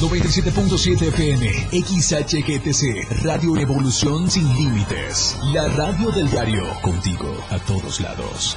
97.7 FM, XHGTC, Radio Evolución Sin Límites. La radio del diario, contigo a todos lados.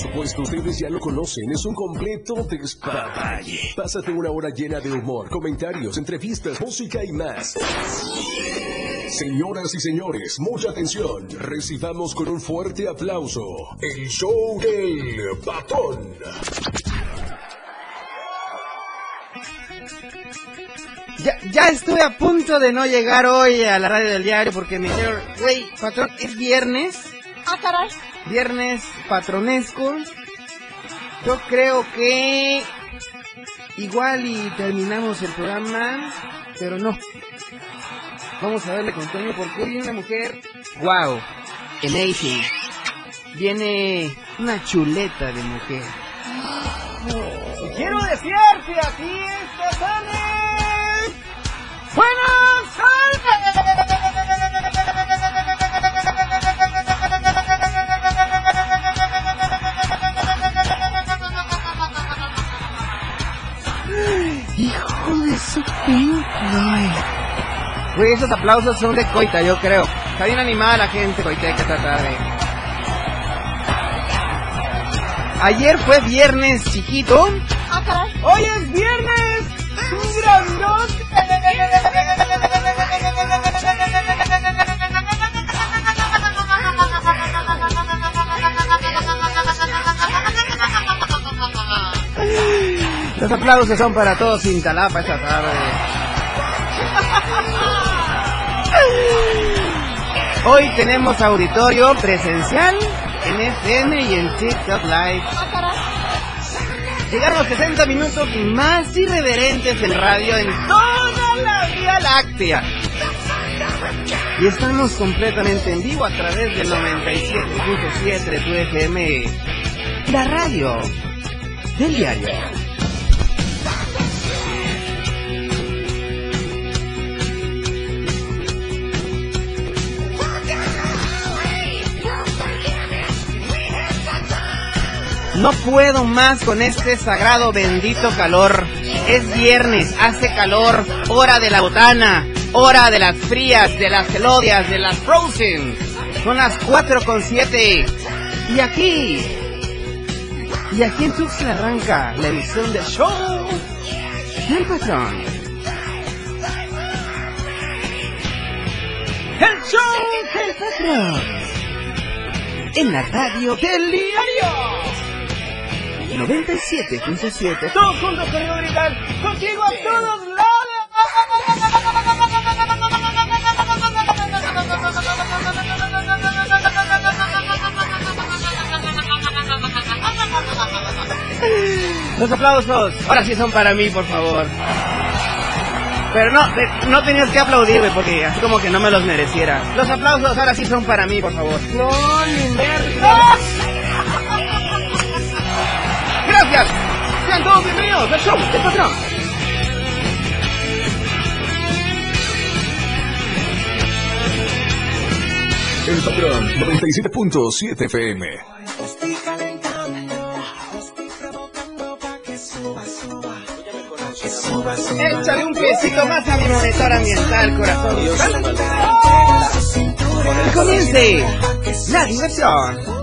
Supuesto, ustedes ya lo conocen, es un completo despapalle. Pásate una hora llena de humor, comentarios, entrevistas, música y más. Señoras y señores, mucha atención. Recibamos con un fuerte aplauso el show del patrón. Ya, ya estuve a punto de no llegar hoy a la radio del diario porque me dijeron, güey, patrón, es viernes. Ah, caray. Viernes patronesco. Yo creo que igual y terminamos el programa, pero no. Vamos a verle con Toño porque viene una mujer. Wow, amazing. Viene una chuleta de mujer. Y quiero decirte a ti, Stephanie. Buenas su Güey, esos aplausos son de coita, yo creo. Está bien animada la gente, coita, hay que tratar de... Ayer fue viernes chiquito. Ah. Hoy es viernes grandote. Los aplausos son para todos sin talapa esta tarde. Hoy tenemos auditorio presencial en FM y en TikTok Live. Llegaron los 60 minutos más irreverentes en radio en toda la Vía Láctea. Y estamos completamente en vivo a través del 97.7 de tu FM, la radio del diario. No puedo más con este sagrado bendito calor. Es viernes, hace calor, hora de la botana, hora de las frías, de las gelodias, de las frozen. Son las 4 con 7. Y aquí, y aquí en Tuxtla arranca la edición del show del patrón. El show del patrón. En la radio del diario. 97.7. Todos juntos querido gritar. Contigo a todos lados. Los aplausos. Ahora sí son para mí, por favor. Pero no, te- no tenías que aplaudirme porque así como que no me los mereciera. Los aplausos ahora sí son para mí, por favor. No, ni merda. Gracias. Sean todos bienvenidos al show del patrón. El patrón 97.7 FM. Échale un piecito más a mi monitor ambiental, corazón. Que comience la diversión.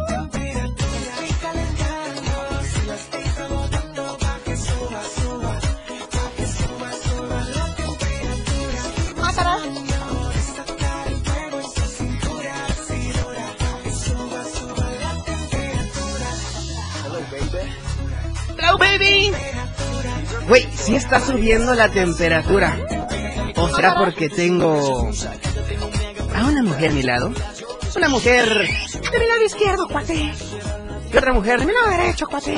Está subiendo la temperatura. ¿O será porque tengo a una mujer a mi lado? Una mujer de mi lado izquierdo, cuate. Y otra mujer, mi lado derecho, cuate.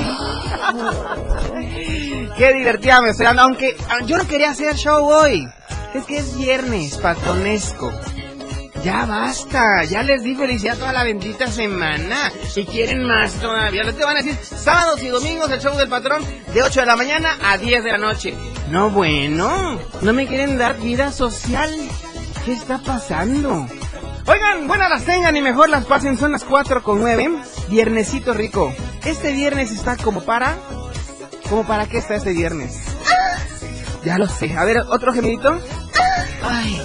Qué divertida me estoy dando, aunque ah, yo no quería hacer show hoy. Es que es viernes, patonesco. Ya basta, ya les di felicidad toda la bendita semana. Si quieren más todavía, les te van a decir sábados y domingos el show del patrón de 8 de la mañana a 10 de la noche. No, bueno, no me quieren dar vida social. ¿Qué está pasando? Oigan, buenas las tengan y mejor las pasen, son las 4 con 9. Viernesito rico. Este viernes está como para... ¿Como para qué está este viernes? Ya lo sé. A ver, otro gemidito. Ay.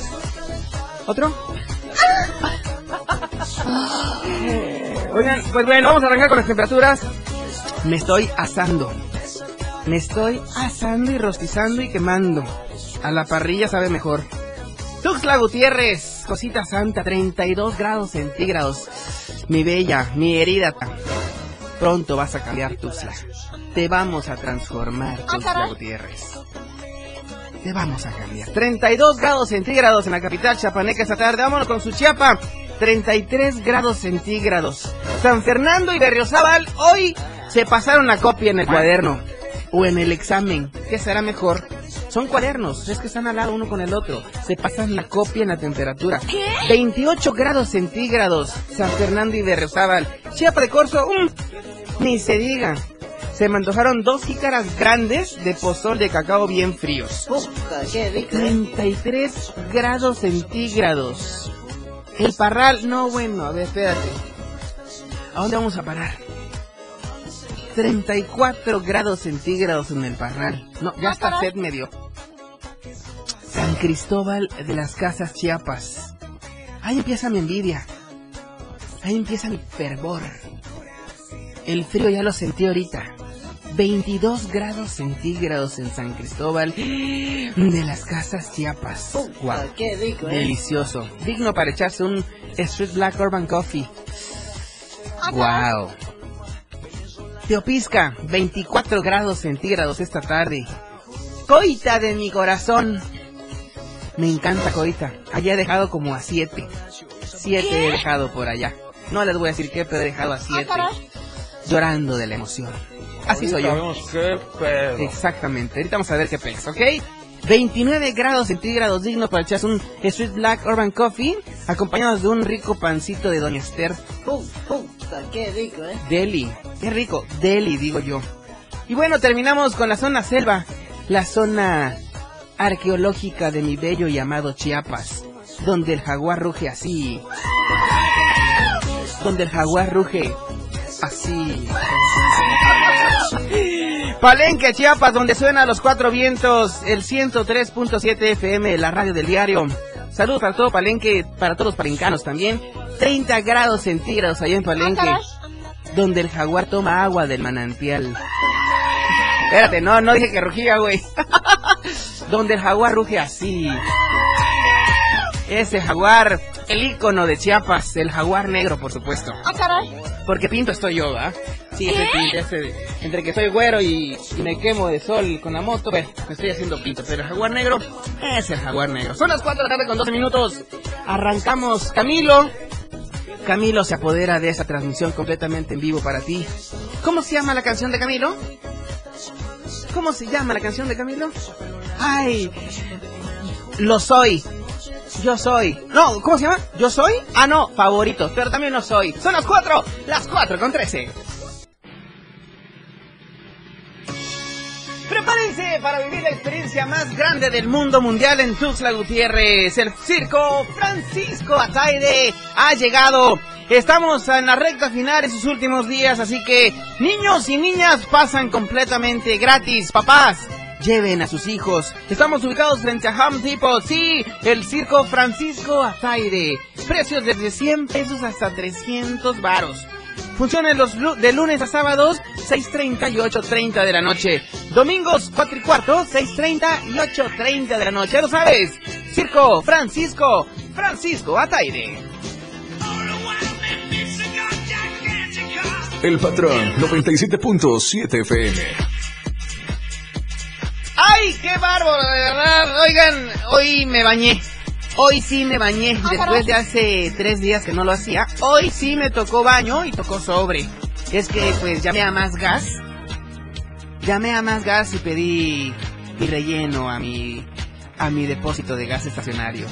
¿Otro? Oigan, pues bueno, vamos a arrancar con las temperaturas. Me estoy asando. Me estoy asando y rostizando y quemando. A la parrilla sabe mejor. Tuxtla Gutiérrez, cosita santa, 32 grados centígrados. Mi bella, mi herida. Pronto vas a cambiar Tuxtla. Te vamos a transformar, Tuxtla Gutiérrez. Te vamos a cambiar. 32 grados centígrados en la capital chapaneca esta tarde. Vámonos con su chiapa. 33 grados centígrados. San Fernando y Berriozábal hoy se pasaron la copia en el cuaderno o en el examen. ¿Qué será mejor? Son cuadernos, es que están al lado uno con el otro. Se pasan la copia en la temperatura. 28 grados centígrados. San Fernando y Berriozábal. Chiapa de Corzo, mm, ni se diga. Se me antojaron dos jícaras grandes de pozol de cacao bien fríos. 33 grados centígrados. El parral, no bueno, a ver, espérate. ¿A dónde vamos a parar? 34 grados centígrados en el parral. No, ya está sed medio. San Cristóbal de las Casas Chiapas. Ahí empieza mi envidia. Ahí empieza mi fervor. El frío ya lo sentí ahorita. 22 grados centígrados en San Cristóbal de las Casas Chiapas. Qué rico, ¿eh? Delicioso. Digno para echarse un Street Black Urban Coffee. Wow. Teopisca, 24 grados centígrados esta tarde. Coita de mi corazón. Me encanta Coita. Allá he dejado como a 7. 7 he dejado por allá. No les voy a decir qué, pero he dejado a 7. Llorando de la emoción. Así soy yo. Exactamente. Ahorita vamos a ver qué pesa, ¿ok? 29 grados centígrados dignos para echarse un Street Black Urban Coffee, acompañados de un rico pancito de Doña Esther. Puta, qué rico, ¿eh? Deli, qué rico, Deli, digo yo. Y bueno, terminamos con la zona selva, la zona arqueológica de mi bello y amado Chiapas, donde el jaguar ruge así. Donde el jaguar ruge así. Palenque, Chiapas, donde suena los cuatro vientos, el 103.7 FM, la radio del diario. Saludos para todo Palenque, para todos los palencanos también. 30 grados centígrados allá en Palenque, donde el jaguar toma agua del manantial. Espérate, no, no dije que rugía, güey. donde el jaguar ruge así. Ese jaguar, el ícono de Chiapas, el jaguar negro, por supuesto. Ah, caray. Porque pinto estoy yo, ¿ah? Sí, ese pinto, ese, entre que soy güero y, y me quemo de sol con la moto, me estoy haciendo pinto. Pero el jaguar negro es el jaguar negro. Son las 4 de la tarde con 12 minutos. Arrancamos. Camilo. Camilo se apodera de esa transmisión completamente en vivo para ti. ¿Cómo se llama la canción de Camilo? ¿Cómo se llama la canción de Camilo? Ay, lo soy. Yo soy. No, ¿cómo se llama? ¿Yo soy? Ah, no, favorito, pero también lo soy. Son las 4, las 4 con 13. Prepárense para vivir la experiencia más grande del mundo mundial en Tuxtla Gutiérrez. El circo Francisco Ataide ha llegado. Estamos en la recta final de sus últimos días, así que niños y niñas pasan completamente gratis. Papás, lleven a sus hijos. Estamos ubicados frente a Home Depot. Sí, el circo Francisco Ataide. Precios desde 100 pesos hasta 300 varos. Funciones los de lunes a sábados, 6.30 y 8.30 de la noche. Domingos, 4 y cuarto, 6.30 y 8.30 de la noche. Ya lo sabes. Circo Francisco, Francisco Ataide. El patrón 97.7 FM. ¡Ay, qué bárbaro, de verdad! Oigan, hoy me bañé. Hoy sí me bañé. Después de hace tres días que no lo hacía. Hoy sí me tocó baño y tocó sobre. es que pues llamé a Más Gas. Llamé a Más Gas y pedí mi relleno a mi a mi depósito de gas estacionario.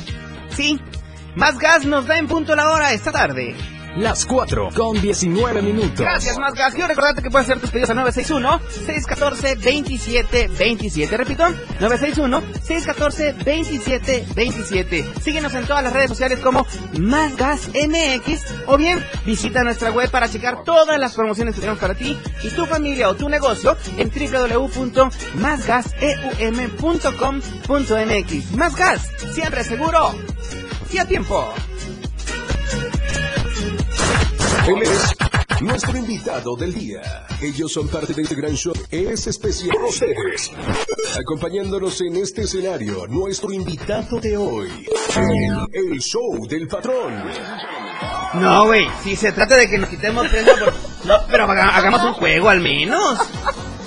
Sí, Más Gas nos da en punto la hora esta tarde. Las 4 con 19 minutos. Gracias, Más Gas. Quiero recordarte que puedes hacer tus pedidos al 961-614-2727. Repito, 961-614-2727. Síguenos en todas las redes sociales como Más Gas MX o bien visita nuestra web para checar todas las promociones que tenemos para ti y tu familia o tu negocio en www.másgaseum.com.mx. Más Gas, siempre seguro y a tiempo. Él es nuestro invitado del día. Ellos son parte de este gran show. Es especial ustedes. Acompañándonos en este escenario, nuestro invitado de hoy. El, el show del patrón. No, güey, si se trata de que nos quitemos prenda por... No, pero haga- hagamos un juego al menos.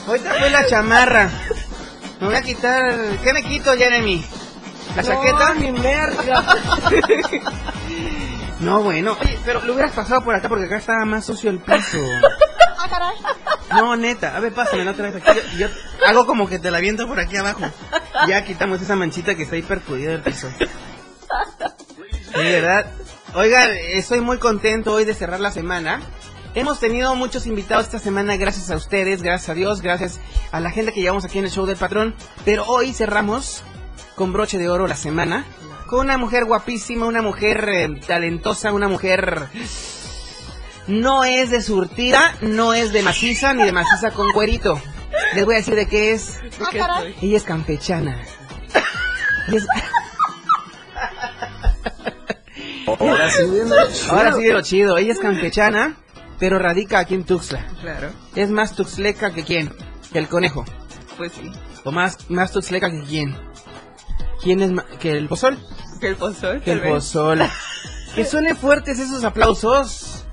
Ahorita fue la chamarra. Me voy a quitar... ¿Qué me quito, Jeremy? ¿La chaqueta? mi merda. No, bueno. Oye, pero lo hubieras pasado por acá porque acá estaba más sucio el piso. Ah, caray. No, neta. A ver, pásamela otra vez aquí. Yo, yo hago como que te la viento por aquí abajo. Ya quitamos esa manchita que está ahí percudida del piso. De verdad. Oigan, estoy muy contento hoy de cerrar la semana. Hemos tenido muchos invitados esta semana gracias a ustedes, gracias a Dios, gracias a la gente que llevamos aquí en el show del patrón. Pero hoy cerramos con broche de oro la semana con una mujer guapísima, una mujer eh, talentosa, una mujer no es de surtida, no es de maciza ni de maciza con cuerito. Les voy a decir de qué es. Ah, caray. Ella es campechana. Y es- Ahora sí viene lo chido. Ahora sí de lo chido. Ella es campechana, pero radica aquí en Tuxtla. Claro, Es más tuxleca que quién? Que el conejo. pues sí. O más, más tuxleca que quién. ¿Quién es ma- que el pozol? Que el pozol. Que el pozol. Que suenen fuertes esos aplausos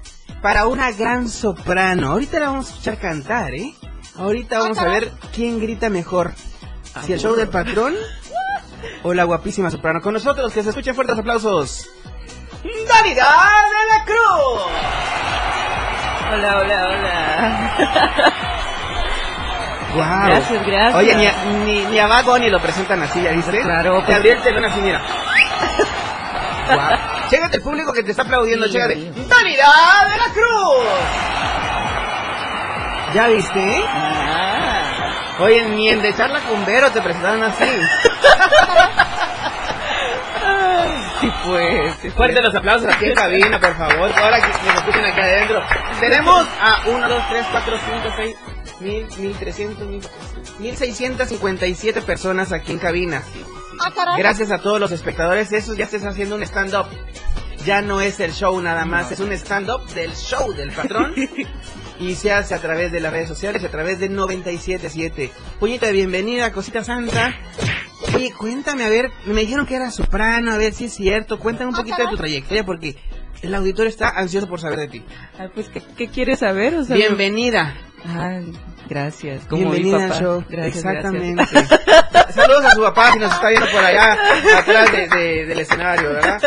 para una gran soprano. Ahorita la vamos a escuchar cantar, ¿eh? Ahorita vamos a ver quién grita mejor. Si el show del patrón o la guapísima soprano. Con nosotros, que se escuchen fuertes aplausos. ¡Davidad de la Cruz! Hola, hola, hola. Wow. Gracias, gracias. Oye, ni a, ni, ni a Bad Bunny lo presentan así, ¿ya viste? Claro, Te pues- abrí el telón así, mira. Guau. Chécate el público que te está aplaudiendo, Sí, vi. ¡Vanidad de la Cruz! ¿Ya viste? Ah, Oye, ni en de charla con Vero te presentaron así. sí, pues. sí, Fuerte los aplausos aquí en cabina, por favor. Ahora que nos escuchen aquí adentro. Tenemos a 1, 2, 3, 4, 5, 6, 1000, 1300, 1657 personas aquí en cabina. Ah. Gracias a todos los espectadores. Eso ya se está haciendo un stand-up. Ya no es el show nada más, es un stand-up del show del patrón. y se hace a través de las redes sociales, a través de 977. Puñita de bienvenida, cosita santa. Oye, cuéntame, a ver, me dijeron que era soprano, a ver si es cierto. Cuéntame un Ah, poquito de tu trayectoria porque el auditorio está ansioso por saber de ti. Ah, pues, ¿qué, qué quieres saber? O sea, Bienvenida. Ah, gracias. Como mi Bienvenida papá. al show. Gracias, Exactamente. gracias. Saludos a su papá si nos está viendo por allá, atrás de- de- del escenario, ¿verdad?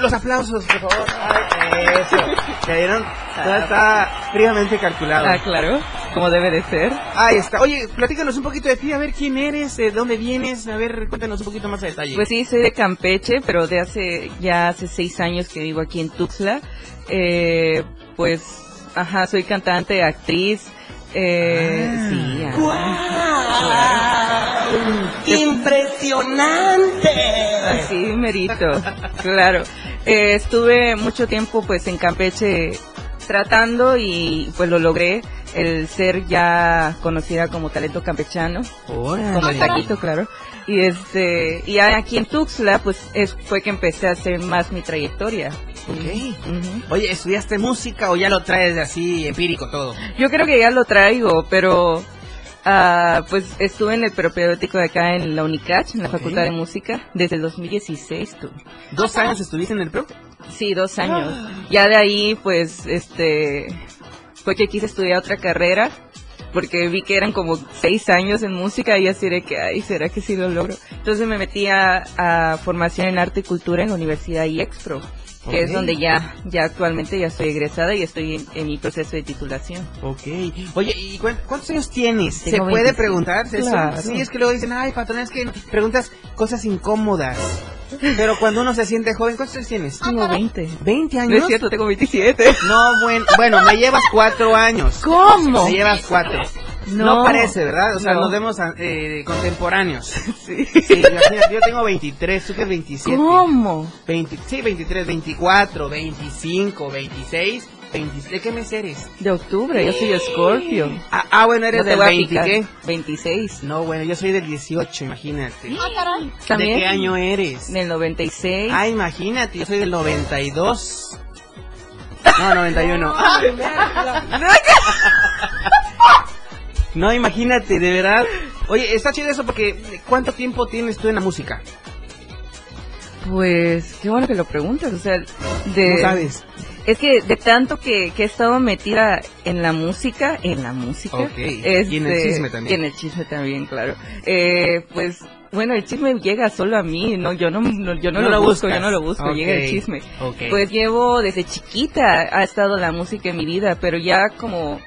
Los aplausos, por favor. Ay, eso. ¿Ya vieron? Todo está fríamente calculado. Ah, claro. Como debe de ser. Ahí está. Oye, platícanos un poquito de ti, a ver quién eres, de dónde vienes, a ver, cuéntanos un poquito más a detalle. Pues sí, soy de Campeche, pero de hace ya hace seis años que vivo aquí en Tuxtla. Eh, pues, ajá, soy cantante, actriz. Eh, Ah. sí, ajá. ¡Impresionante! Así merito, claro. Eh, estuve mucho tiempo pues en Campeche tratando y pues lo logré el ser ya conocida como talento campechano, como el taquito, claro. Y este, y aquí en Tuxtla pues es, fue que empecé a hacer más mi trayectoria. Ok. Ujú. Oye, ¿estudiaste música o ya lo traes así empírico todo? Yo creo que ya lo traigo, pero ah, pues estuve en el propedéutico de acá en la UNICACH, en la. Facultad de Música, desde el 2016 tú. ¿Dos años estuviste en el pro? Sí, dos años. Ya de ahí, pues, este, fue que quise estudiar otra carrera, porque vi que eran como seis años en música y así de que, ay, ¿será que sí lo logro? Entonces me metí a, a formación en arte y cultura en la Universidad IEXPRO. Que es Ok. donde ya, ya actualmente ya estoy egresada y estoy en, en mi proceso de titulación. Ok. Oye, ¿y cuán- cuántos años tienes? ¿Se Tengo puede 25. preguntar? Claro. Sí, es que luego dicen, ay, patrón, es que preguntas cosas incómodas. Pero cuando uno se siente joven, ¿cuántos años tienes? Tengo 20. ¿20 No años? es cierto, tengo 27. No, bueno, bueno, me llevas cuatro años. ¿Cómo? Me llevas cuatro. No, No. parece, ¿verdad? O sea, No. nos vemos eh, contemporáneos. Sí. Sí, imagínate, yo tengo 23, tú que 27. ¿Cómo? 20, sí, 23, 24, 25, 26, 26. ¿De qué mes eres? De octubre, yo soy Scorpio. Ah, ah, bueno, eres No del voy a 20, picar. ¿qué? 26. No, bueno, yo soy del 18, imagínate. Ah, caray. ¿También? ¿De qué año eres? Del 96. Ah, imagínate, yo soy del 92. No, 91. No, imagínate, de verdad. Oye, está chido eso porque ¿cuánto tiempo tienes tú en la música? Pues, qué bueno que lo preguntas, o sea, de... No sabes. Es que de tanto que, que he estado metida en la música, en la música. Ok, y en el chisme también. y en el chisme también, claro. Eh, pues, bueno, el chisme llega solo a mí, no, yo no, no- yo no, No lo, lo busco, yo no lo busco, llega el chisme. ok. Pues llevo desde chiquita, ha estado la música en mi vida, pero ya como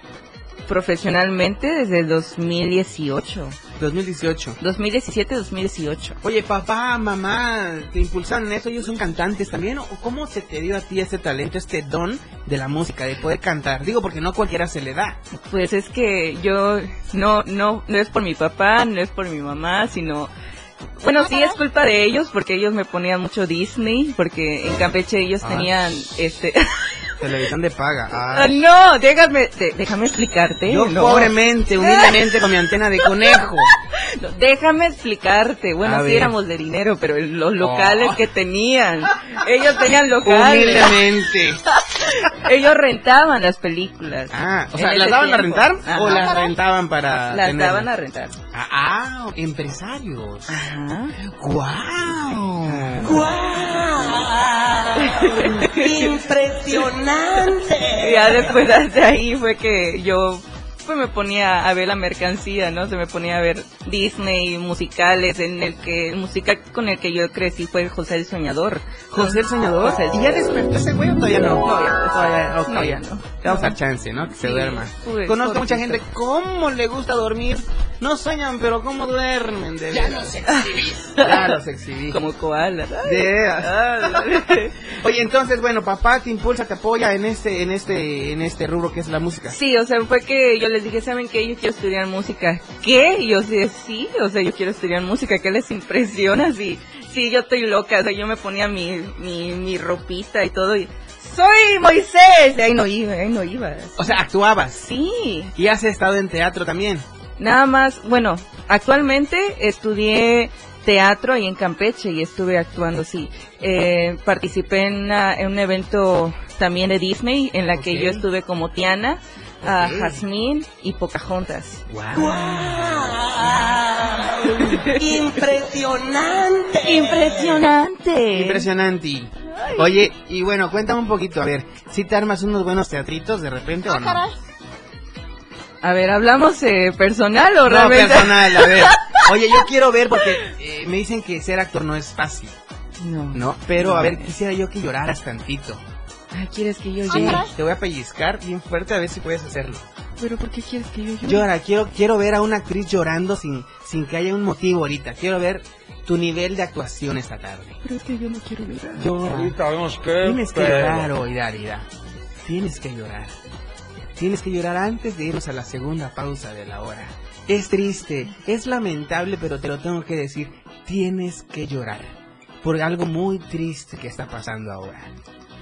profesionalmente desde el 2018, 2018. 2017-2018. Oye, papá, mamá, ¿te impulsaron en eso? ¿Ellos son cantantes también? ¿O cómo se te dio a ti ese talento, este don de la música, de poder cantar? Digo, porque no cualquiera se le da. Pues es que yo no no no es por mi papá, no es por mi mamá, sino bueno, sí es culpa de ellos porque ellos me ponían mucho Disney, porque en Campeche ellos Ah. tenían este Televisión de paga. Ah, Ay. no, déjame de- déjame explicarte. Yo no. pobremente, humildemente, con mi antena de conejo. No, déjame explicarte. Bueno, A sí éramos de dinero, pero los locales Oh. que tenían, ellos tenían locales. Humildemente. Ellos rentaban las películas. Ah, o sea, ¿las daban a rentar Ajá. o las rentaban para Las tenerlas? daban a rentar. Ah, ah, empresarios. Ajá. ¡Guau! Impresionante. Y ya después de ahí fue que yo pues me ponía a ver la mercancía, ¿no? Se me ponía a ver Disney, musicales, en el que, el musical con el que yo crecí fue José el Soñador. José el Soñador. José el ¿Y ya Soñador. despertó ese güey o todavía no? No, ya no. Todavía. No, ya no. Le vamos a chance, ¿no? Que se Sí, duerma. pues, Conozco mucha gente, ¿cómo le gusta dormir? No sueñan, pero ¿cómo duermen? De ya los exhibí. Ya los exhibí. Como koala. De- Ah, Oye, entonces, bueno, papá te impulsa, te apoya en este, en este, en este rubro que es la música. Sí, o sea, fue que yo les dije, ¿saben qué? Yo quiero estudiar música. ¿Qué? Y yo dije, sí, o sea, yo quiero estudiar música. ¿Qué les impresiona? Sí, sí, yo estoy loca. O sea, yo me ponía mi, mi, mi ropita y todo y... ¡Soy Moisés! Y ahí no iba, ahí no iba. O sea, actuabas. Sí, Y has estado en teatro también. nada más, bueno, actualmente estudié teatro ahí en Campeche y estuve actuando, sí. Eh, participé en, una- en un evento también de Disney en la que yo estuve como Tiana, a. Jasmine y Pocahontas. Impresionante. Impresionante. Impresionante. Oye, y bueno, cuéntame un poquito, a ver, si te armas unos buenos teatritos de repente o Ah, no? caray. A ver, ¿hablamos eh, personal o No, realmente? personal, a ver. Oye, yo quiero ver porque eh, me dicen que ser actor no es fácil, No. ¿no? Pero a ver, quisiera yo que lloraras tantito. Ay, ¿quieres que yo Ah, llore? caray. Te voy a pellizcar bien fuerte a ver si puedes hacerlo. ¿Pero por qué quieres que yo llore? Llora, quiero, quiero ver a una actriz llorando sin, sin que haya un motivo ahorita. Quiero ver tu nivel de actuación esta tarde. Pero es que yo no quiero llorar. Llora. Tienes que llorar hoy, Darida. Tienes que llorar. Tienes que llorar antes de irnos a la segunda pausa de la hora. Es triste, es lamentable, pero te lo tengo que decir. Tienes que llorar. Por algo muy triste que está pasando ahora.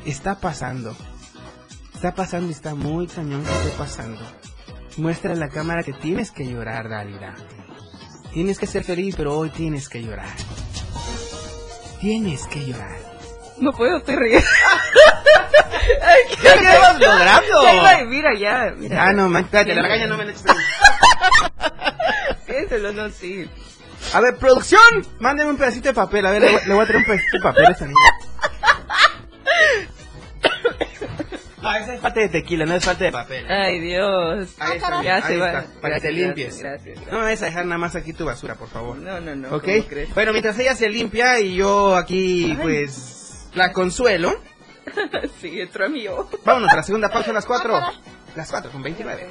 Está pasando. Está pasando y está muy cañón que esté pasando. Muestra a la cámara que tienes que llorar, Darida. Tienes que ser feliz, pero hoy tienes que llorar. Tienes que llorar. No puedo, riendo. Ay, ¿qué, ¿Qué estás logrando? Ya mira, ya, mira. Ah, no, man, espérate, la regaña no me la eches. Piénselo, no, sí. A ver, producción, mándeme un pedacito de papel. A ver, le voy, le voy a traer un pedacito de papel a esta niña. No, esa es falta de tequila, no es falta de papel. Ay, Dios. Ahí está, caray. bien, Ya ahí se va. está, para que te limpies. gracias, gracias. No me vayas a dejar nada más aquí tu basura, por favor. No, no, no. ¿Ok? Bueno, mientras ella se limpia y yo aquí, Ay. pues, la consuelo. sí, entró a mi ojo. Vámonos a la segunda pausa a las 4. Las 4 con 29.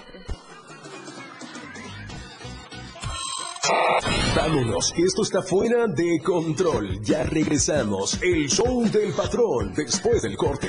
Vámonos, que esto está fuera de control. Ya regresamos. El show del patrón después del corte.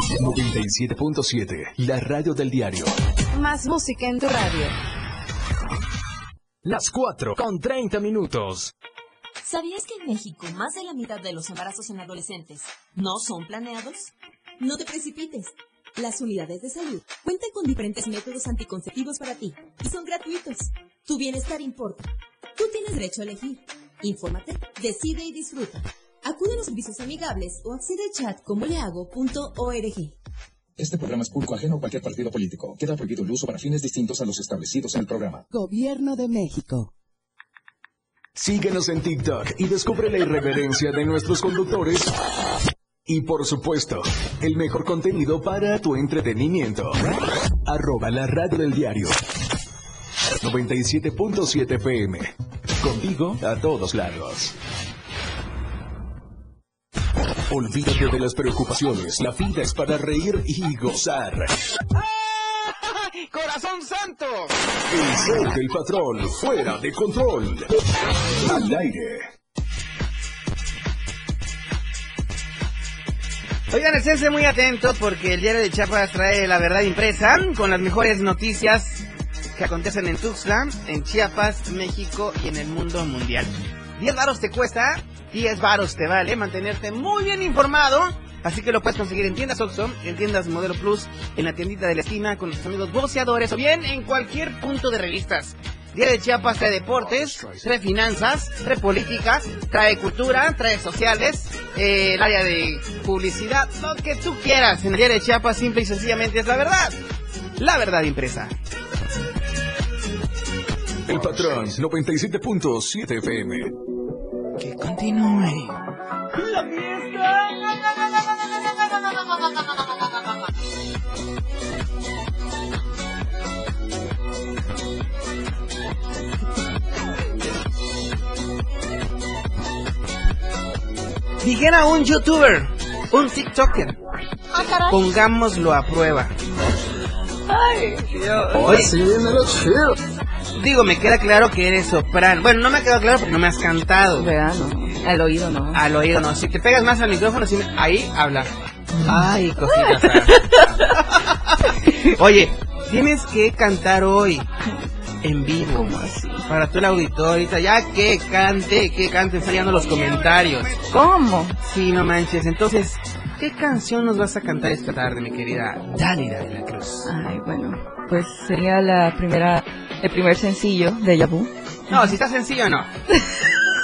97.7. La radio del diario. Más música en tu radio. Las 4 con 30 minutos. ¿Sabías que en México más de la mitad de los embarazos en adolescentes no son planeados? No te precipites. Las unidades de salud cuentan con diferentes métodos anticonceptivos para ti y son gratuitos. Tu bienestar importa. Tú tienes derecho a elegir. Infórmate, decide y disfruta. Acude a los servicios amigables o accede al chat como lehago.org. Este programa es público ajeno a cualquier partido político. Queda prohibido el uso para fines distintos a los establecidos en el programa. Gobierno de México. Síguenos en TikTok y descubre la irreverencia de nuestros conductores. Y por supuesto, el mejor contenido para tu entretenimiento. Arroba la radio del diario. 97.7 PM. Contigo a todos lados. Olvídate de las preocupaciones. La vida es para reír y gozar. ¡Corazón santo! El show del patrón, fuera de control. Al aire. Oigan, esténse muy atentos porque el diario de Chiapas trae la verdad impresa con las mejores noticias que acontecen en Tuxtla, en Chiapas, México y en el mundo mundial. 10 varos te cuesta, 10 varos te vale mantenerte muy bien informado. Así que lo puedes conseguir en tiendas Oxxo, en tiendas Modelo Plus, en la tiendita de la esquina con nuestros amigos boceadores o bien en cualquier punto de revistas. Diario de Chiapas trae deportes, trae finanzas, trae políticas, trae cultura, trae sociales, eh, el área de publicidad, lo que tú quieras. En el Diario de Chiapas simple y sencillamente es la verdad. La verdad impresa. El patrón, 97.7 FM. Que continúe. ¡La fiesta! Dijera un youtuber, un tiktoker, Ah, pongámoslo a prueba. Ay, Dios. Oye, Digo, me queda claro que eres soprano. Bueno, no me ha quedado claro porque no me has cantado. No. Al oído no. Al oído no. Si te pegas más al micrófono, sí, ahí habla. Ay, cositas. Oye, tienes que cantar hoy. En vivo. ¿Cómo así? Para todo el auditorio. Ya que cante, que cante, están llegando los comentarios. ¿Cómo? Sí, no manches. Entonces, ¿qué canción nos vas a cantar esta tarde, mi querida Dálida de la Cruz? Ay, bueno, pues sería la primera, el primer sencillo de Yabu. No, si está sencillo, no.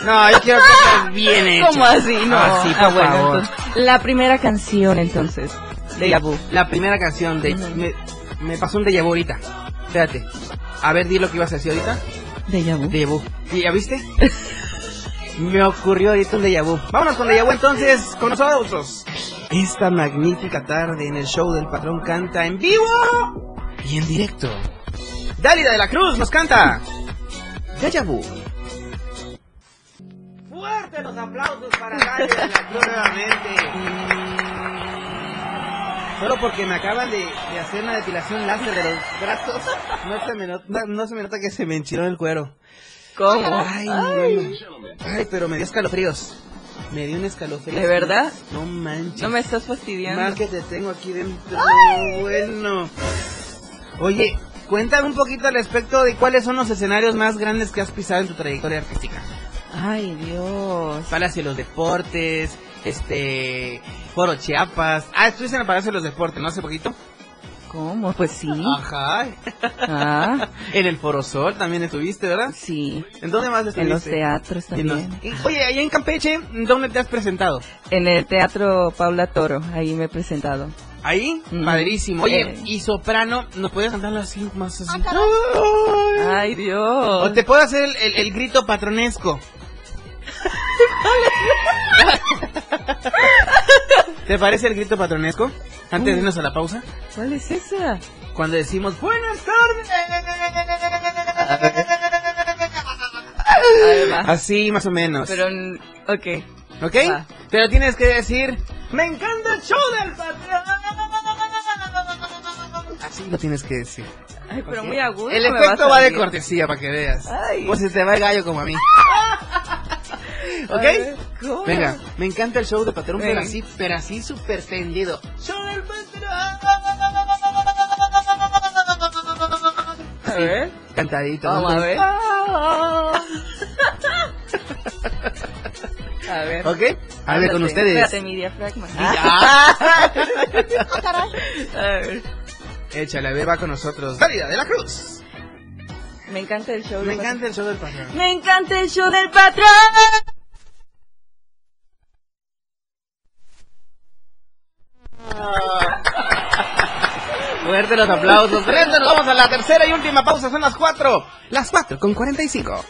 No, yo quiero que bien hecho. ¿Cómo así? No. Ah, sí, por Ah, bueno, favor. entonces, la primera canción entonces de Yabu. La primera canción de... Me, me pasó un déjà vu ahorita. Espérate. A ver, di lo que ibas a decir ahorita. De Yabu. Déjà vu. ¿Y ¿Ya viste? me ocurrió ahorita un déjà vu. Vámonos con déjà vu entonces con nosotros. Esta magnífica tarde en el show del patrón canta en vivo y en directo. Dálida de la Cruz nos canta. Vu. Fuerte los aplausos para Dálida de la Cruz nuevamente. Solo porque me acaban de, de hacer una depilación láser de los brazos, no se me nota, no se me nota que se me enchiló el cuero. ¿Cómo? Ay, bueno. Ay, pero me dio escalofríos. Me dio un escalofrío. ¿De verdad? No manches. No me estás fastidiando. Mal que te tengo aquí dentro. Bueno. Oye, cuéntame un poquito al respecto de cuáles son los escenarios más grandes que has pisado en tu trayectoria artística. Ay, Dios. Palacio de los Deportes, este, Foro Chiapas. Ah, estuviste en el Palacio de los Deportes, ¿no? Hace poquito. ¿Cómo? Pues sí. Ajá. Ah. En el Foro Sol también estuviste, ¿verdad? Sí. ¿En dónde más estuviste? En los teatros En los- también. Oye, allá en Campeche, ¿dónde te has presentado? En el Teatro Paula Toro, ahí me he presentado. Ahí, Mm. padrísimo. Oye, Eh. y soprano, ¿nos puedes cantarlo así, más así? Ay, Dios. O te puedo hacer el, el- el grito patronesco. ¿Te parece el grito patronesco? Antes de irnos a la pausa. ¿Cuál es esa? Cuando decimos buenas tardes. Así más o menos. Pero, ok. ¿Ok? Va. Pero tienes que decir, me encanta el show del patrón. Lo tienes que decir. Ay, pero muy agudo. El efecto va de cortesía para que veas. Ay. O si te va el gallo como a mí. ¿Ok? Venga, me encanta el show de patrón, pero así, pero así súper tendido. Show del patrón. A ver. Cantadito. Vamos ¿no? a ver. A ver. ¿Ok? A ver, con ustedes. Espérate, mi diafragma. Ah. A ver. Échale, a ver, va con nosotros. Dálida de la Cruz. Me encanta el show. Me del encanta el show del patrón. Me encanta el show del patrón. Fuerte los aplausos. Brenda, nos vamos a la tercera y última pausa. Son las cuatro. Las cuatro con 45.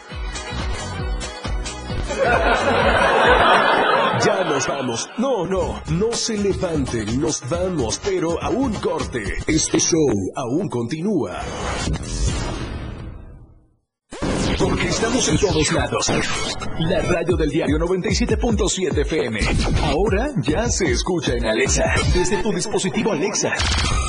Vamos. No, no, no se levanten, nos vamos, pero a un corte. Este show aún continúa. Porque estamos en todos lados. La radio del diario 97.7 FM. Ahora ya se escucha en Alexa. Desde tu dispositivo Alexa.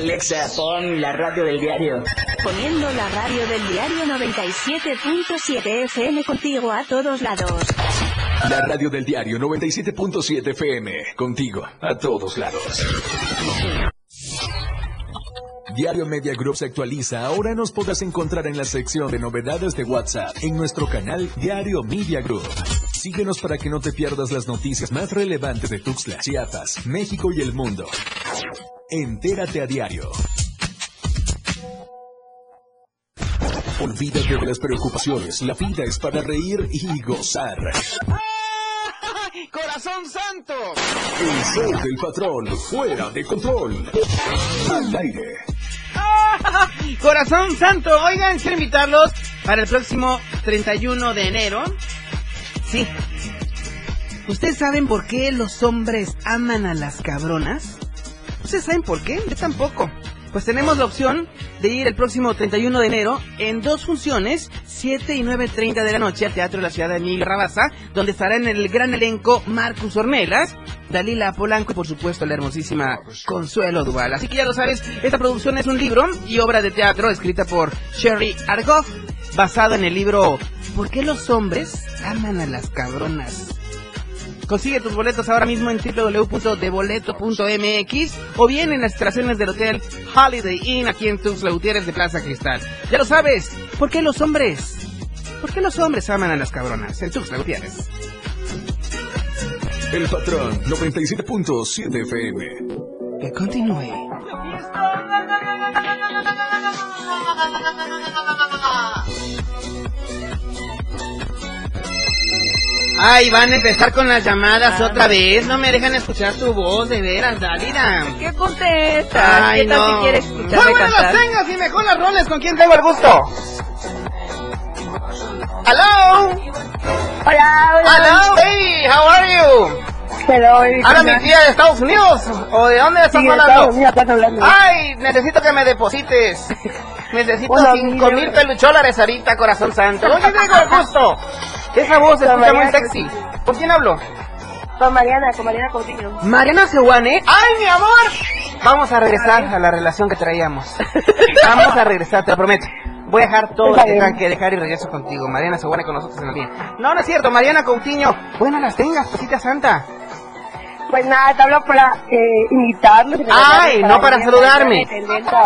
Alexa, pon la radio del diario. Poniendo la radio del diario 97.7 FM contigo a todos lados. La radio del diario 97.7 FM. Contigo, a todos lados. Diario Media Group se actualiza. Ahora nos podrás encontrar en la sección de novedades de WhatsApp en nuestro canal Diario Media Group. Síguenos para que no te pierdas las noticias más relevantes de Tuxtla, Chiapas, México y el mundo. Entérate a diario. Olvídate de las preocupaciones. La vida es para reír y gozar. ¡Corazón santo! El show del patrón, fuera de control. Al aire. Corazón santo, oigan, quiero invitarlos para el próximo 31 de enero. Sí. ¿Ustedes saben por qué los hombres aman a las cabronas? ¿Ustedes saben por qué? Yo tampoco. Pues tenemos la opción de ir el próximo 31 de enero en dos funciones, 7 y 9.30 de la noche al Teatro de la Ciudad de Emilio Rabasa, donde estará en el gran elenco Marcus Ornelas, Dalila Polanco y por supuesto la hermosísima Consuelo Duval. Así que ya lo sabes, esta producción es un libro y obra de teatro escrita por Sherry Argoff, basado en el libro ¿Por qué los hombres aman a las cabronas? Consigue tus boletos ahora mismo en www.deboleto.mx o bien en las instalaciones del hotel Holiday Inn aquí en Tuxtla Gutiérrez de Plaza Cristal. Ya lo sabes, ¿por qué los hombres? ¿Por qué los hombres aman a las cabronas en Tuxtla Gutiérrez? El patrón 97.7 FM. Que continúe. Ay, van a empezar con las llamadas otra vez. No me dejan escuchar tu voz, de veras, Dalila. ¿Qué contestas? Ay, ¿Qué tal no. si quieres Muy escucharme buenas las cantar? tengas y mejor las roles. ¿Con quién tengo el gusto? Hello. Hola, hola. Hello, baby. How are you? Hello, ¿Ahora mi tía de Estados Unidos? ¿O de dónde estás Sí, de hablando? Estados estás hablando. Ay, necesito que me deposites. Necesito Hola, cinco mi- mil pelucholares ahorita, corazón santo. Oye, tengo el gusto. Esa voz se escucha muy sexy. ¿Con quién hablo? Con Mariana, con Mariana Coutinho. Mariana Sewane. ¡Ay, mi amor! Vamos a regresar a la relación que traíamos. Vamos a regresar, te lo prometo. Voy a dejar todo lo que tengan que dejar y regreso contigo. Mariana se pone con nosotros en el día. No, no es cierto, Mariana Coutinho. Buenas las tengas, cosita santa. Pues nada, te hablo para eh, invitarlos. Ay, no para saludarme.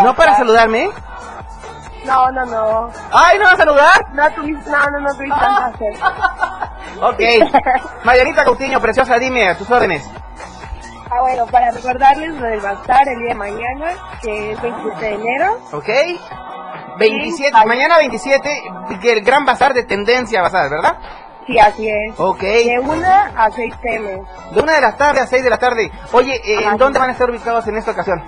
No para saludarme. No, no, no. Ay, ¿no vas a saludar? No, tuviste, no, no, no tuviste hacer. Ok. Marianita Coutinho, preciosa, dime a tus órdenes. Ah, bueno, para recordarles lo del bazar el día de mañana, que es 27 de enero. ¿Ok? 27, Sí. mañana 27, que el gran bazar de tendencia bazar, ¿verdad? Sí, así es. Ok. De 1 a 6 pm. De una de la tarde a 6 de la tarde. Oye, eh, ¿en dónde van a estar ubicados en esta ocasión?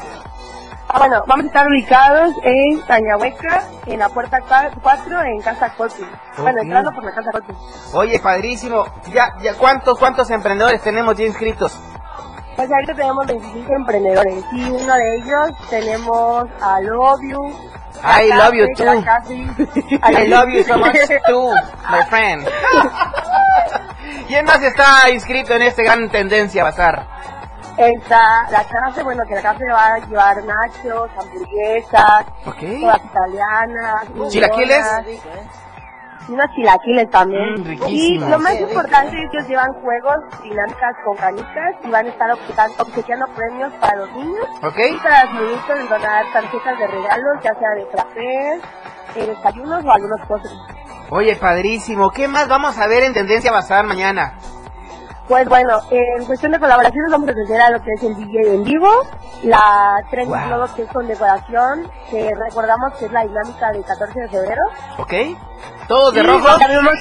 Ah, bueno, vamos a estar ubicados en Tañahueca, en la puerta 4, en Casa Coti. Bueno, entrando por la Casa Coti. Oye, padrísimo. Ya, ya, ¿cuántos, cuántos emprendedores tenemos ya inscritos? Pues ahorita tenemos 25 emprendedores y uno de ellos tenemos a Love You. I love you too. I love you so much too, my friend. ¿Quién más está inscrito en este gran tendencia bazar? Está la casa, bueno, que la casa va a llevar nachos, hamburguesas, Ok. todas italianas. ¿Chilaquiles? Y unos chilaquiles también. Mm, y lo más importante es que ellos llevan juegos, dinámicas con canicas y van a estar obsequiando, premios para los niños. Y para los niñitos les van a dar tarjetas de regalos, ya sea de frappés, eh, desayunos o algunos postres. Oye, padrísimo. ¿Qué más vamos a ver en tendencia bazar mañana? Pues bueno, en cuestión de colaboraciones vamos a tener a lo que es el DJ en vivo, la Trend Wow. Globo que es con decoración, que recordamos que es la dinámica del 14 de febrero. ¿Ok? ¿Todos de Y rojo? también vamos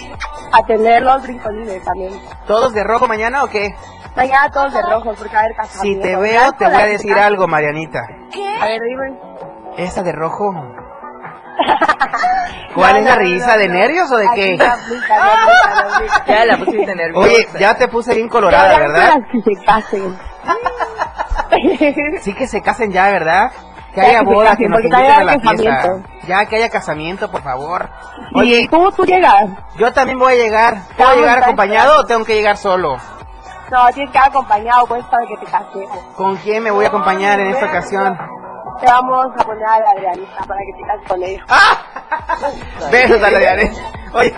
a tener los brincolines también. ¿Todos de rojo mañana o qué? Mañana todos de rojo, porque a haber Si casamiento. te veo, te voy a decir algo, Marianita. A ver, dime. ¿Esa de rojo? ¿Cuál es la risa? ¿De nervios o de Aquí qué? aplica, aplica. Ya la pusiste nerviosa. Oye, ya te puse bien colorada, ¿verdad? que se casen. Sí que se casen ya, ¿verdad? Que Ya haya que boda, casen, que nos inviten a la fiesta. Ya que haya casamiento, por favor. Oye, Oye, ¿cómo tú llegas? yo también voy a llegar. ¿Puedo llegar acompañado o tengo que llegar solo? No, tienes que ir acompañado, pues, para que te casemos. ¿Con quién me voy a acompañar en esta ocasión? Te vamos a poner a la Adrianita para que te cases con ella. Besos a la Diane. Oye.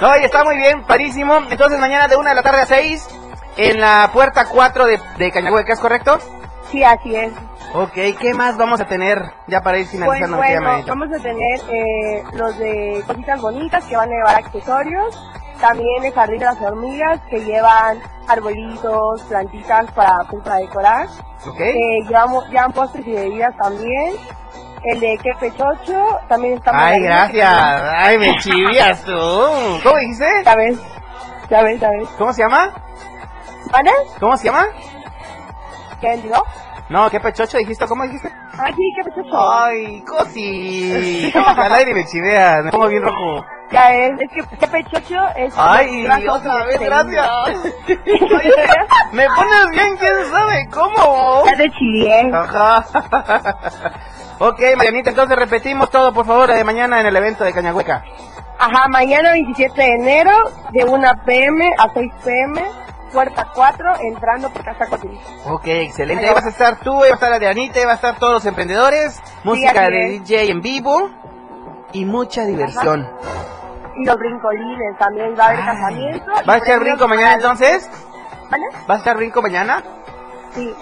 No, Oye, está muy bien, parísimo. Entonces mañana de una de la tarde a 6 en la puerta 4 de, de Cañahueca, ¿es correcto? Sí, así es. Ok, ¿qué más vamos a tener ya para ir Pues finalizando? aquí, bueno, vamos a tener eh, los de cositas bonitas que van a llevar accesorios. También el jardín de las hormigas que llevan arbolitos, plantitas para, pues, para decorar. Ok. Eh, llevamos, llevan postres y bebidas también. El de Quepe Chocho también está muy Ay, gracias. Ay, me chivias tú. ¿Cómo dijiste? Ves, ya ves. ¿Cómo se llama? ¿Vale? ¿Cómo se llama? ¿Qué vendió? No, ¿qué pechocho dijiste? ¿Cómo dijiste? Ah, sí, Quepe Chocho. Ay, cosi. Al aire me chiveas, me pongo bien rojo. Ya ves, es que Quepe Chocho es... Ay, otra vez, gracias. Me pones bien, quién sabe cómo. Ya te chillé. Ajá. ok, Marianita, entonces repetimos todo, por favor, de mañana en el evento de Cañahueca. Ajá, mañana 27 de enero, de 1 pm a 6 pm, puerta 4, entrando por Casa Cotín. Ok, excelente. Ahí vas a estar tú, ahí va a estar Adrianita, ahí va a estar todos los emprendedores, música de es. DJ en vivo y mucha diversión. Y los brincolines también, va a haber casamiento. ¿Va a estar brinco mañana entonces? ¿Vale? ¿Va a estar brinco mañana? Sí.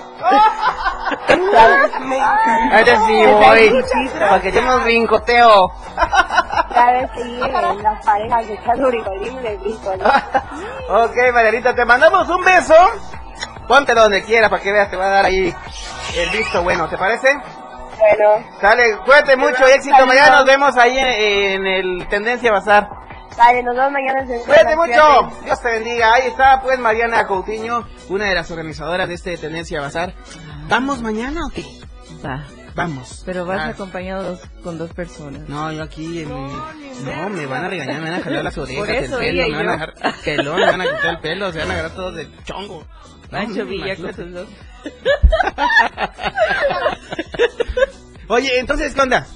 Ahora sí voy, para que ves que lleguen las parejas de brincolines. Ok, Marianita, te mandamos un beso. Póntelo donde quiera para que veas, te va a dar ahí el visto bueno, ¿te parece? Bueno, Dale, cuídate mucho éxito. Mañana nos vemos ahí en, en el Tendencia Bazar. Dale, nos vemos mañana. Cuídate mucho. Dios te bendiga. Ahí está, pues, Mariana Coutinho, una de las organizadoras de este Tendencia Bazar. ¿Vamos mañana o qué? Va. Vamos. Pero vas Ah. acompañado dos- con dos personas. No, yo aquí en mi... No, me van a regañar, me van a jalar las orejas, Por eso el pelo, me van a dejar pelón, me van a quitar el pelo, se van a agarrar todos de chongo. No, Pancho Villa con sus dos. Oye, entonces, ¿qué onda?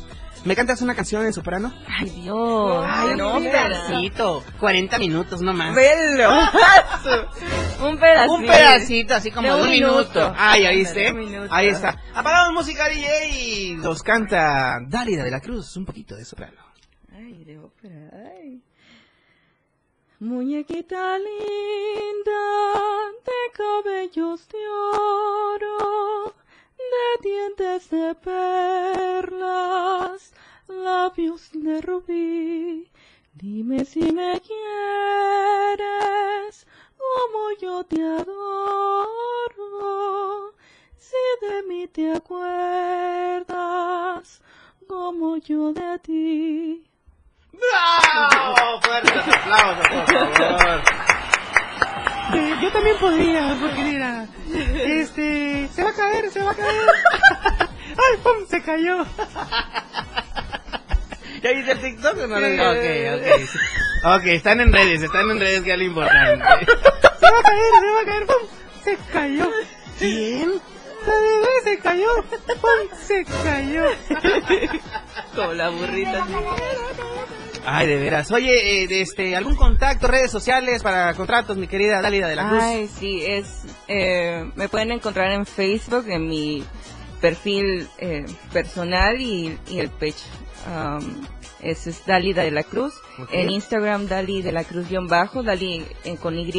¿Me cantas una canción en soprano? Ay, Dios. Ay, no, un pedacito. 40 minutos nomás. Velo. un pedacito. Un pedacito, así como De un un minuto. minuto. Ay. De un minuto. Ahí está. Apagamos música, DJ. Nos canta Dálida de la Cruz, un poquito de soprano. Ay, de ópera. Ay. Muñequita linda de cabellos de oro, de dientes de perlas, labios de rubí. Dime si me quieres como yo te adoro, si de mí te acuerdas como yo de ti. ¡Bravo! Fuertes aplausos, por favor. Eh, yo también podría, porque mira, este, caer, se va a caer. ¡Ay, pum! Se cayó. ¿Ya viste el TikTok o no? Sí. Ok, ok. sí. Ok, están en redes, están en redes, que es lo importante. Se va a caer, se va a caer, pum. Se cayó. ¿Quién? La bebé se cayó. Pum, se cayó. Como la burrita. Ay, de veras. Oye, eh, este, ¿algún contacto, redes sociales para contratos, mi querida Dálida de la Cruz? Ay, sí, es, eh, me pueden encontrar en Facebook, en mi perfil eh, personal y, y el page. Um, es Dalida de la Cruz. Ok. En Instagram, Dali de la Cruz guion bajo, Dali eh, con Y.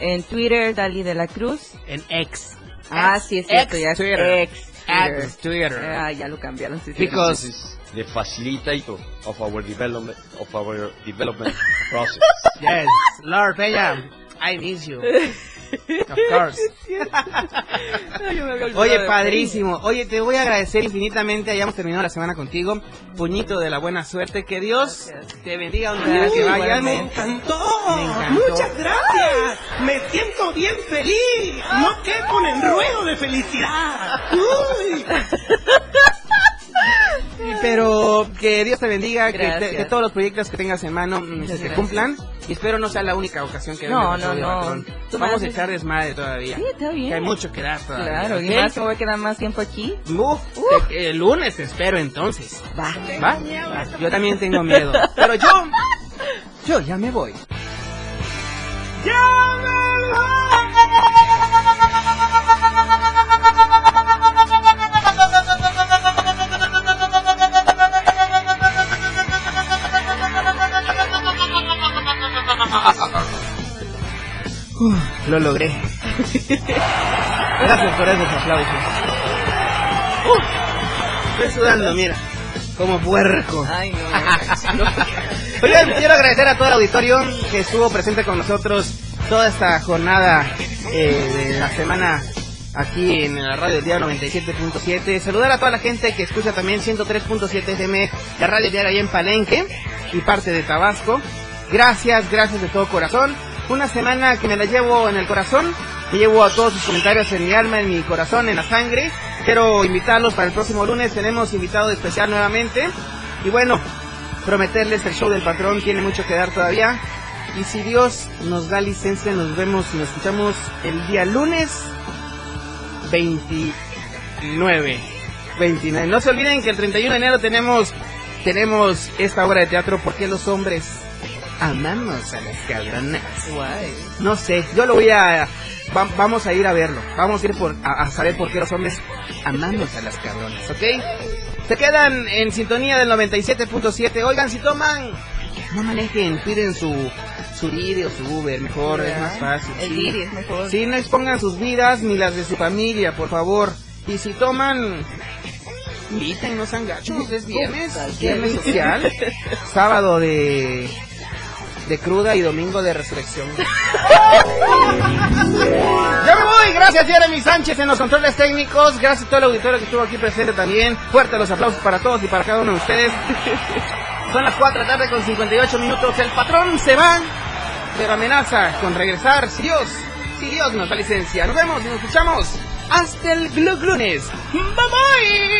En Twitter, Dali de la Cruz. En X. Ah, Ex- sí, es cierto, ya Twitter. ex Ex Twitter. Ah, ya lo cambiaron. Sí, sí. Because- is the facilitator of our development of our development process. Yes, Lord Peña, I miss you. Of course. Oye, padrísimo. Oye, te voy a agradecer infinitamente. Hayamos terminado la semana contigo. Puñito de la buena suerte. Que Dios te bendiga donde quiera que vayas. me encantó. Me encantó. Muchas gracias. Me siento bien feliz. No quepo en ruedo de felicidad. Uy. Pero que Dios te bendiga, que, te- Gracias. que todos los proyectos que tengas en mano mm, se cumplan. Y espero no sea la única ocasión que No, no, no. Vamos a me echar desmadre todavía. Sí, está bien. Que hay mucho que dar todavía. Claro, y más me voy a quedar más tiempo aquí. Uf, te- el lunes te espero entonces. Va. ¿Va? Va. Yo también tengo miedo. Pero yo, yo ya me voy. Uf, lo logré. Gracias por esos aplausos. Uf, estoy sudando, mira. Como puerco. Ay, no. Oigan, quiero agradecer a todo el auditorio que estuvo presente con nosotros toda esta jornada eh, de la semana aquí en la radio del día 97.7. Saludar a toda la gente que escucha también 103.7 FM, la radio diaria ahí en Palenque y parte de Tabasco. Gracias, gracias de todo corazón. Una semana que me la llevo en el corazón. Me llevo a todos sus comentarios en mi alma, en mi corazón, en la sangre. Quiero invitarlos para el próximo lunes. Tenemos invitado especial nuevamente. Y bueno, prometerles el show del patrón tiene mucho que dar todavía. Y si Dios nos da licencia, nos vemos y nos escuchamos el día lunes 29. 29. No se olviden que el 31 de enero tenemos, tenemos esta obra de teatro porque los hombres amamos a las cabronas. No sé, yo lo voy a... va- vamos a ir a verlo. Vamos a ir por, a, a saber por qué los hombres amamos a las cabronas, ¿ok? Se quedan en sintonía del 97.7. Oigan, si toman, no manejen, piden su, su o su Uber, mejor, es más fácil. El sí. Es mejor. Sí, no expongan sus vidas ni las de su familia, por favor. Y si toman, inviten, no sean gachos, es viernes, viernes social, sábado de, de cruda y domingo de resurrección. Ya me voy, gracias Jeremy Sánchez en los controles técnicos, gracias a todo el auditorio que estuvo aquí presente también, fuerte los aplausos para todos y para cada uno de ustedes. Son las 4 de la tarde con 58 minutos, el patrón se va, pero amenaza con regresar si Dios, si Dios nos da licencia. Nos vemos y nos escuchamos hasta el lunes. Bye bye.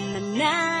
Y